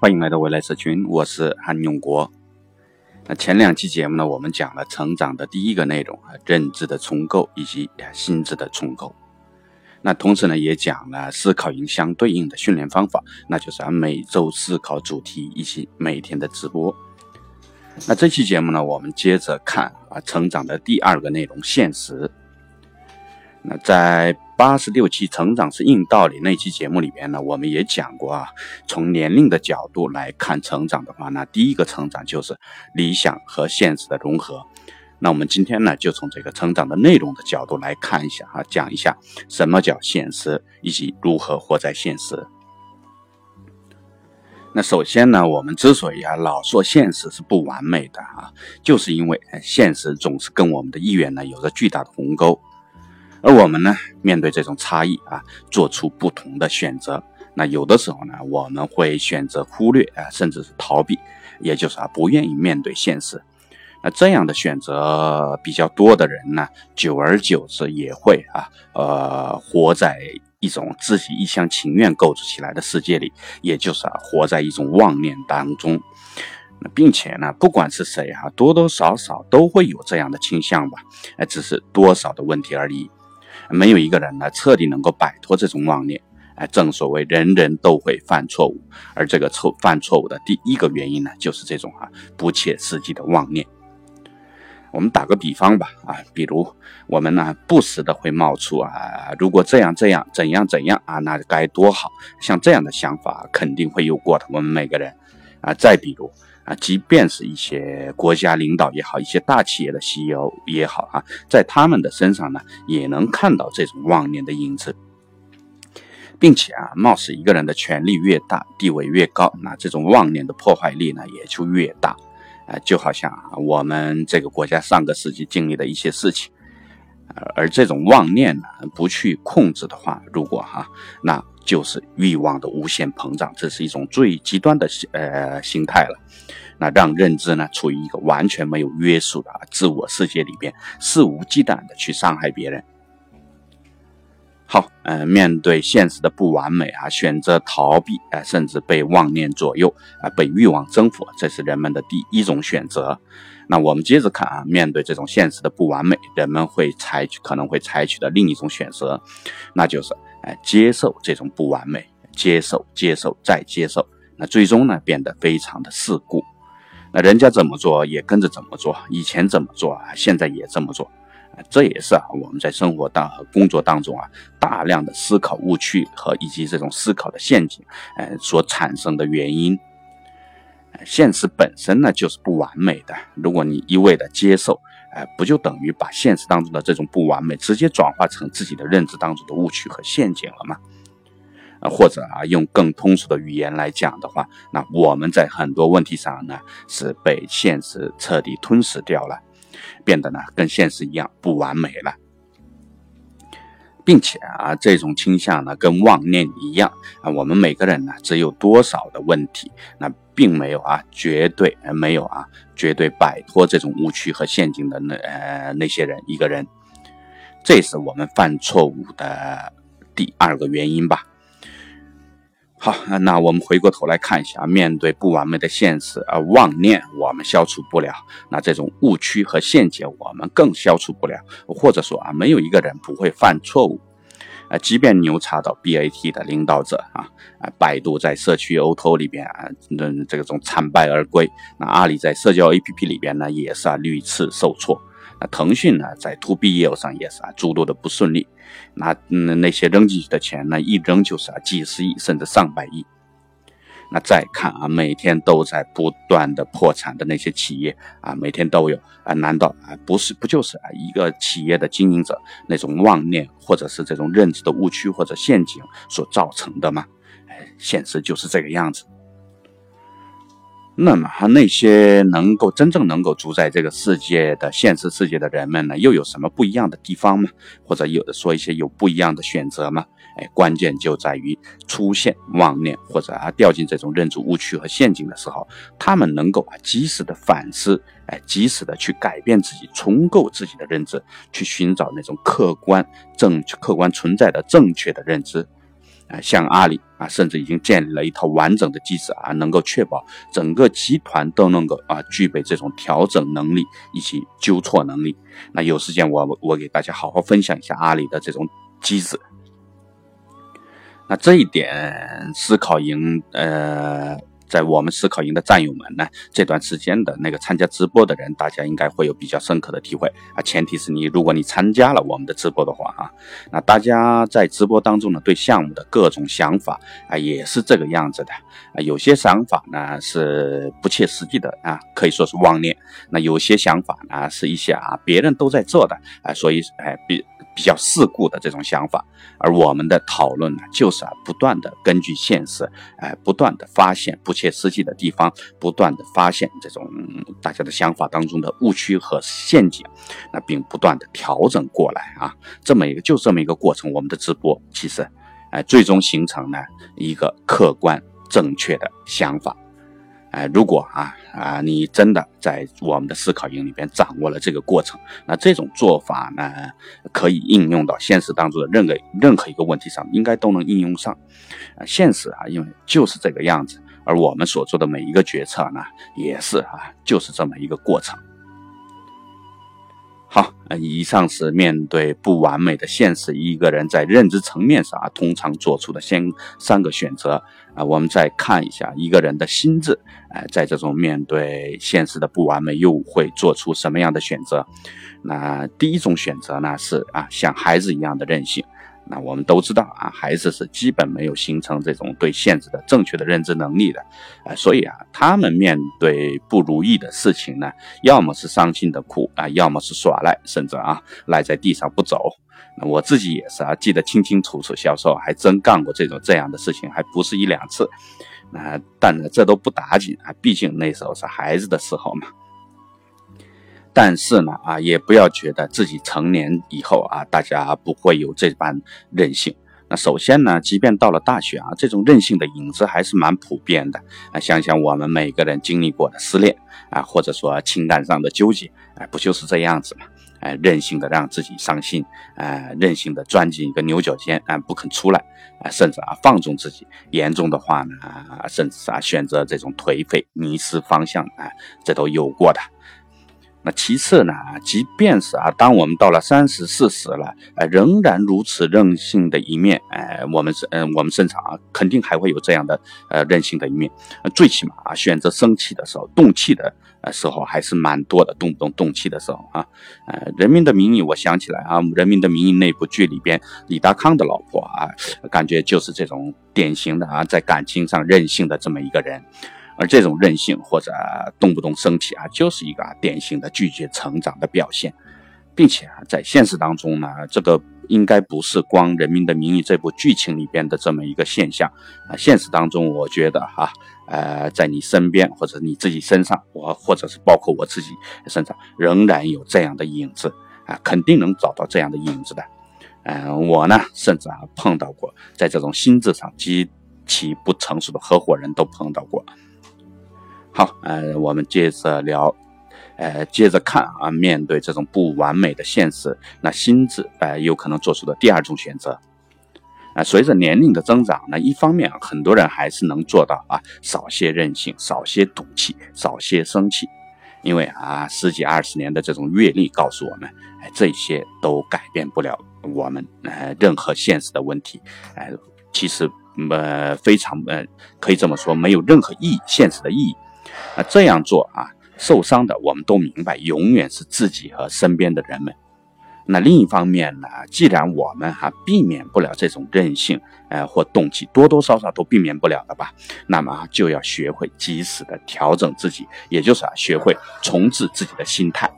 欢迎来到未来社群，我是韩永国。那前两期节目呢，我们讲了成长的第一个内容啊，认知的重构以及心智的重构。那同时呢，也讲了思考营相对应的训练方法，那就是啊每周思考主题以及每天的直播。那这期节目呢，我们接着看啊成长的第二个内容，现实。那在八十六期《成长是硬道理》那期节目里边呢，我们也讲过啊，从年龄的角度来看成长的话，那第一个成长就是理想和现实的融合。那我们今天呢，就从这个成长的内容的角度来看一下啊，讲一下什么叫现实，以及如何活在现实。那首先呢，我们之所以啊老说现实是不完美的啊，就是因为现实总是跟我们的意愿呢有着巨大的鸿沟。而我们呢，面对这种差异啊，做出不同的选择。那有的时候呢，我们会选择忽略啊，甚至是逃避，也就是啊，不愿意面对现实。那这样的选择比较多的人呢，久而久之也会啊，呃，活在一种自己一厢情愿构筑起来的世界里，也就是啊，活在一种妄念当中。那并且呢，不管是谁哈，多多少少都会有这样的倾向吧，哎，只是多少的问题而已。没有一个人呢彻底能够摆脱这种妄念，哎，正所谓人人都会犯错误，而这个错犯错误的第一个原因呢，就是这种啊不切实际的妄念。我们打个比方吧，啊，比如我们呢不时的会冒出啊，如果这样这样怎样怎样啊，那该多好，像这样的想法肯定会有过的，我们每个人啊，再比如。啊，即便是一些国家领导也好，一些大企业的 CEO 也好啊，在他们的身上呢，也能看到这种妄念的影子，并且啊，貌似一个人的权力越大，地位越高，那这种妄念的破坏力呢，也就越大。啊，就好像啊，我们这个国家上个世纪经历的一些事情，而这种妄念呢，不去控制的话，如果哈，那就是欲望的无限膨胀，这是一种最极端的呃心态了。那让认知呢处于一个完全没有约束的自我世界里边，肆无忌惮的去伤害别人。好，嗯，面对现实的不完美啊，选择逃避啊，甚至被妄念左右啊，被欲望征服，这是人们的第一种选择。那我们接着看啊，面对这种现实的不完美，人们会采取可能会采取的另一种选择，那就是哎接受这种不完美，接受，接受，再接受，那最终呢变得非常的世故。那人家怎么做也跟着怎么做，以前怎么做啊，现在也这么做，这也是啊我们在生活当和工作当中啊大量的思考误区和以及这种思考的陷阱，呃所产生的原因。现实本身呢就是不完美的，如果你一味的接受，哎，不就等于把现实当中的这种不完美直接转化成自己的认知当中的误区和陷阱了吗？啊，或者啊，用更通俗的语言来讲的话，那我们在很多问题上呢，是被现实彻底吞噬掉了，变得呢跟现实一样不完美了，并且啊，这种倾向呢跟妄念一样啊，我们每个人呢只有多少的问题，那并没有啊，绝对没有啊，绝对摆脱这种误区和陷阱的那呃那些人一个人，这是我们犯错误的第二个原因吧。好，那我们回过头来看一下，面对不完美的现实，啊妄念我们消除不了，那这种误区和陷阱我们更消除不了。或者说啊，没有一个人不会犯错误，啊，即便牛叉到 BAT 的领导者啊，啊，百度在社区 O2O 里边啊，那这种惨败而归，那阿里在社交 APP 里边呢，也是啊屡次受挫。那腾讯呢，在 to B 业务上也是啊，诸多的不顺利。那嗯，那些扔进去的钱呢，一扔就是啊，几十亿甚至上百亿。那再看啊，每天都在不断的破产的那些企业啊，每天都有啊，难道啊不是不就是啊一个企业的经营者那种妄念或者是这种认知的误区或者陷阱所造成的吗？哎，现实就是这个样子。那么，他那些能够真正能够主宰这个世界的现实世界的人们呢，又有什么不一样的地方吗？或者有的说一些有不一样的选择吗？哎，关键就在于出现妄念或者啊掉进这种认知误区和陷阱的时候，他们能够啊及时的反思，哎，及时的去改变自己，重构自己的认知，去寻找那种客观正、客观存在的正确的认知。啊，像阿里啊，甚至已经建立了一套完整的机制啊，能够确保整个集团都能够啊具备这种调整能力以及纠错能力。那有时间我我给大家好好分享一下阿里的这种机制。那这一点思考营呃。在我们思考营的战友们呢，这段时间的那个参加直播的人，大家应该会有比较深刻的体会啊。前提是你，如果你参加了我们的直播的话啊，那大家在直播当中呢，对项目的各种想法啊，也是这个样子的啊。有些想法呢是不切实际的啊，可以说是妄念；那有些想法呢是一些啊别人都在做的啊，所以哎比。比较世故的这种想法，而我们的讨论呢，就是啊，不断的根据现实，哎，不断的发现不切实际的地方，不断的发现这种大家的想法当中的误区和陷阱，那并不断的调整过来啊，这么一个就这么一个过程，我们的直播其实，哎，最终形成呢一个客观正确的想法。哎，如果啊啊，你真的在我们的思考营里边掌握了这个过程，那这种做法呢，可以应用到现实当中的任何任何一个问题上，应该都能应用上。啊，现实啊，因为就是这个样子，而我们所做的每一个决策呢，也是啊，就是这么一个过程。好，以上是面对不完美的现实，一个人在认知层面上啊，通常做出的先三个选择啊。我们再看一下一个人的心智，哎，在这种面对现实的不完美，又会做出什么样的选择？那第一种选择呢，是啊，像孩子一样的任性。那我们都知道啊，孩子是基本没有形成这种对现实的正确的认知能力的，啊，所以啊，他们面对不如意的事情呢，要么是伤心的哭啊，要么是耍赖，甚至啊赖在地上不走。那我自己也是啊，记得清清楚楚，小时候还真干过这种这样的事情，还不是一两次。那但，这都不打紧啊，毕竟那时候是孩子的时候嘛。但是呢，啊，也不要觉得自己成年以后啊，大家不会有这般任性。那首先呢，即便到了大学啊，这种任性的影子还是蛮普遍的。啊，想想我们每个人经历过的失恋啊，或者说情感上的纠结，哎，不就是这样子吗？哎，任性的让自己伤心，哎，任性的钻进一个牛角尖，啊，不肯出来，啊，甚至啊放纵自己，严重的话呢，啊甚至啊选择这种颓废、迷失方向，啊，这都有过的。那其次呢，即便是啊，当我们到了三十四十了，呃，仍然如此任性的一面，哎，我们是嗯，我们身上啊，肯定还会有这样的呃任性的一面。最起码啊，选择生气的时候、动气的呃时候还是蛮多的，动不动动气的时候啊，呃，《人民的名义》，我想起来啊，《人民的名义》那部剧里边，李达康的老婆啊，感觉就是这种典型的啊，在感情上任性的这么一个人。而这种任性或者动不动生气啊，就是一个典型的拒绝成长的表现，并且啊，在现实当中呢，这个应该不是光《人民的名义》这部剧情里边的这么一个现象啊。现实当中，我觉得哈，呃，在你身边或者你自己身上，我或者是包括我自己身上，仍然有这样的影子啊，肯定能找到这样的影子的。嗯，我呢，甚至啊碰到过，在这种心智上极其不成熟的合伙人都碰到过。好，呃，我们接着聊，呃，接着看啊，面对这种不完美的现实，那心智呃有可能做出的第二种选择，啊，随着年龄的增长，那一方面很多人还是能做到啊，少些任性，少些赌气，少些生气，因为啊，十几二十年的这种阅历告诉我们，哎，这些都改变不了我们呃任何现实的问题，哎，其实呃非常呃可以这么说，没有任何意义，现实的意义。那这样做啊，受伤的我们都明白，永远是自己和身边的人们。那另一方面呢，既然我们哈避免不了这种任性，呃或动机，多多少少都避免不了的吧，那么就要学会及时的调整自己，也就是啊，学会重置自己的心态。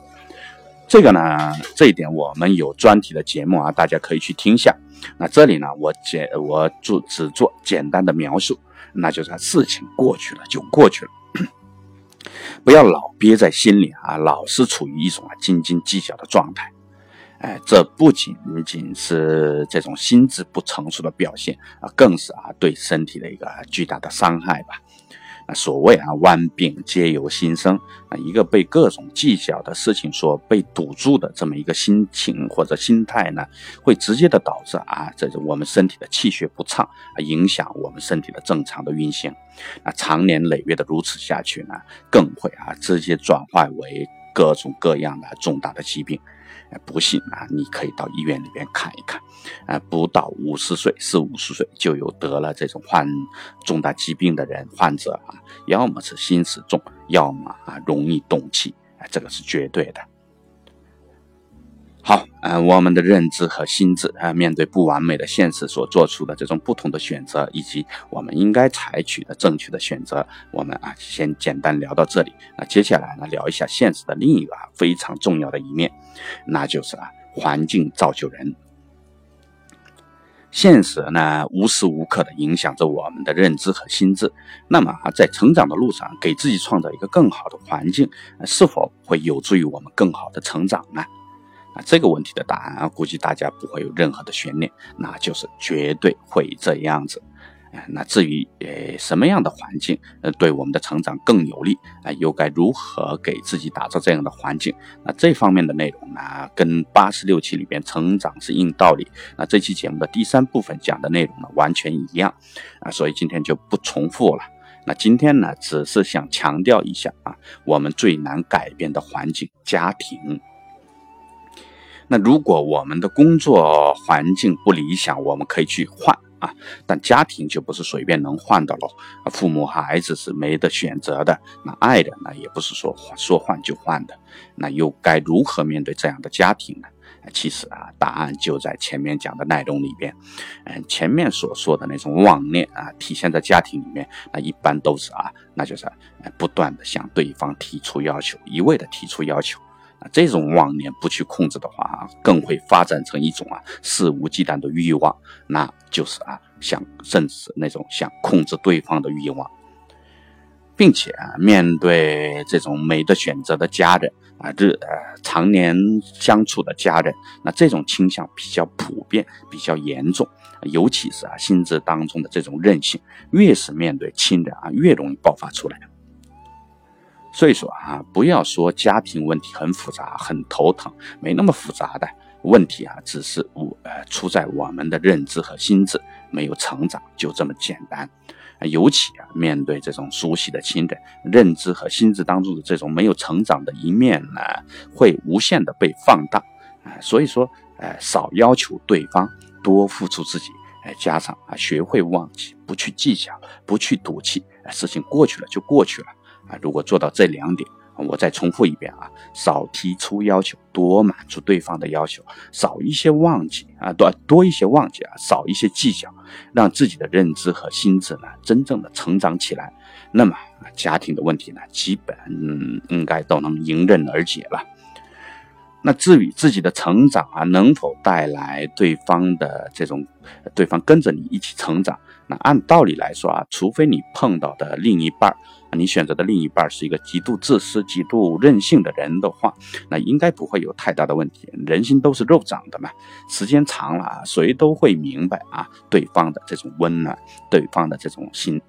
这个呢，这一点我们有专题的节目啊，大家可以去听下。那这里呢，我简我做只做简单的描述，那就是事情过去了就过去了。不要老憋在心里啊，老是处于一种啊斤斤计较的状态，哎，这不仅仅是这种心智不成熟的表现啊，更是啊对身体的一个巨大的伤害吧。所谓啊，万病皆由心生啊，一个被各种计较的事情所被堵住的这么一个心情或者心态呢，会直接的导致啊，这是我们身体的气血不畅，影响我们身体的正常的运行。那长年累月的如此下去呢，更会啊，直接转化为各种各样的重大的疾病。不信啊，你可以到医院里边看一看，啊，不到五十岁，四五十岁就有得了这种患重大疾病的人患者啊，要么是心思重，要么啊容易动气，啊，这个是绝对的。好，嗯，我们的认知和心智啊，面对不完美的现实所做出的这种不同的选择，以及我们应该采取的正确的选择，我们啊先简单聊到这里。那接下来呢，聊一下现实的另一个啊非常重要的一面，那就是啊，环境造就人。现实呢，无时无刻的影响着我们的认知和心智。那么啊，在成长的路上，给自己创造一个更好的环境，是否会有助于我们更好的成长呢？啊，这个问题的答案啊，估计大家不会有任何的悬念，那就是绝对会这样子。那至于呃什么样的环境呃对我们的成长更有利啊，又该如何给自己打造这样的环境？那这方面的内容呢，跟八十六期里边成长是硬道理，那这期节目的第三部分讲的内容呢完全一样啊，所以今天就不重复了。那今天呢，只是想强调一下啊，我们最难改变的环境——家庭。那如果我们的工作环境不理想，我们可以去换啊，但家庭就不是随便能换的喽。父母和孩子是没得选择的，那爱人呢，也不是说说换就换的。那又该如何面对这样的家庭呢？其实啊，答案就在前面讲的内容里边。嗯，前面所说的那种妄念啊，体现在家庭里面，那一般都是啊，那就是不断的向对方提出要求，一味的提出要求。这种妄念不去控制的话，更会发展成一种啊肆无忌惮的欲望，那就是啊想甚至那种想控制对方的欲望，并且啊面对这种没得选择的家人啊，这呃常年相处的家人，那这种倾向比较普遍，比较严重，尤其是啊心智当中的这种韧性，越是面对亲人啊，越容易爆发出来。所以说啊，不要说家庭问题很复杂、很头疼，没那么复杂的问题啊，只是我呃出在我们的认知和心智没有成长，就这么简单。尤其啊，面对这种熟悉的亲人，认知和心智当中的这种没有成长的一面呢，会无限的被放大啊。所以说，呃，少要求对方，多付出自己，哎，加上啊，学会忘记，不去计较，不去赌气，事情过去了就过去了。啊，如果做到这两点，我再重复一遍啊，少提出要求，多满足对方的要求，少一些忘记啊，多多一些忘记啊，少一些计较，让自己的认知和心智呢真正的成长起来，那么家庭的问题呢，基本嗯应该都能迎刃而解了。那至于自己的成长啊，能否带来对方的这种，对方跟着你一起成长？那按道理来说啊，除非你碰到的另一半啊，你选择的另一半是一个极度自私、极度任性的人的话，那应该不会有太大的问题。人心都是肉长的嘛，时间长了啊，谁都会明白啊，对方的这种温暖，对方的这种心。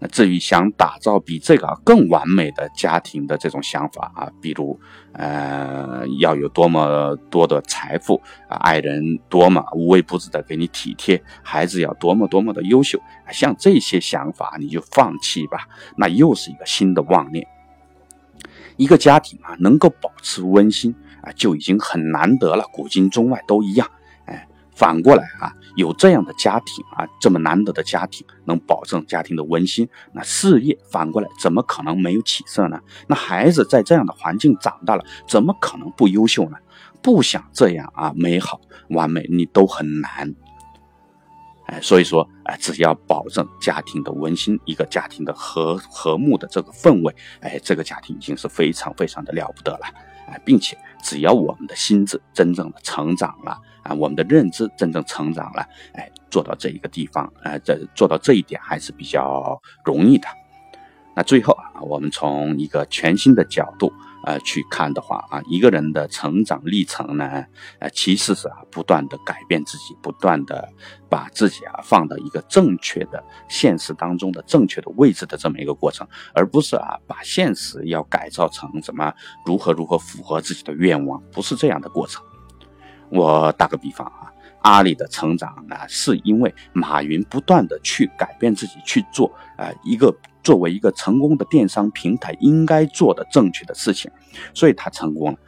那至于想打造比这个更完美的家庭的这种想法啊，比如，呃，要有多么多的财富啊，爱人多么无微不至的给你体贴，孩子要多么多么的优秀，像这些想法你就放弃吧，那又是一个新的妄念。一个家庭啊，能够保持温馨啊，就已经很难得了，古今中外都一样。反过来啊。有这样的家庭啊，这么难得的家庭，能保证家庭的温馨，那事业反过来怎么可能没有起色呢？那孩子在这样的环境长大了，怎么可能不优秀呢？不想这样啊，美好完美你都很难。哎，所以说，哎，只要保证家庭的温馨，一个家庭的和和睦的这个氛围，哎，这个家庭已经是非常非常的了不得了。哎，并且只要我们的心智真正的成长了。啊，我们的认知真正成长了，哎，做到这一个地方，呃，这做到这一点还是比较容易的。那最后啊，我们从一个全新的角度呃去看的话啊，一个人的成长历程呢，呃，其实是啊不断的改变自己，不断的把自己啊放到一个正确的现实当中的正确的位置的这么一个过程，而不是啊把现实要改造成什么如何如何符合自己的愿望，不是这样的过程。我打个比方啊。阿里的成长呢，是因为马云不断的去改变自己，去做啊一个作为一个成功的电商平台应该做的正确的事情，所以他成功了，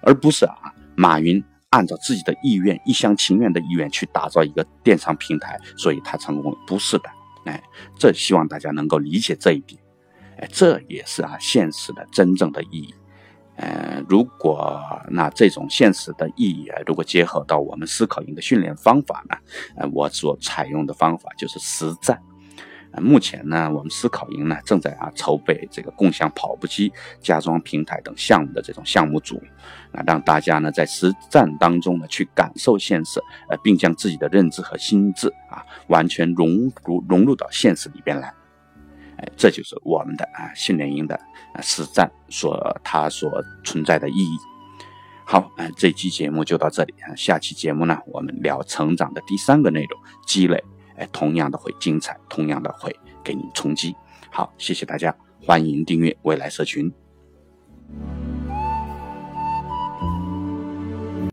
而不是啊马云按照自己的意愿、一厢情愿的意愿去打造一个电商平台，所以他成功了，不是的，哎，这希望大家能够理解这一点，哎，这也是啊现实的真正的意义。呃，如果那这种现实的意义啊，如果结合到我们思考营的训练方法呢，呃，我所采用的方法就是实战。呃，目前呢，我们思考营呢正在啊筹备这个共享跑步机、家装平台等项目的这种项目组，啊，让大家呢在实战当中呢去感受现实，呃，并将自己的认知和心智啊完全融入融入到现实里边来。这就是我们的啊训练营的啊实战所它所存在的意义。好，啊这期节目就到这里啊，下期节目呢，我们聊成长的第三个内容，积累，哎，同样的会精彩，同样的会给你冲击。好，谢谢大家，欢迎订阅未来社群。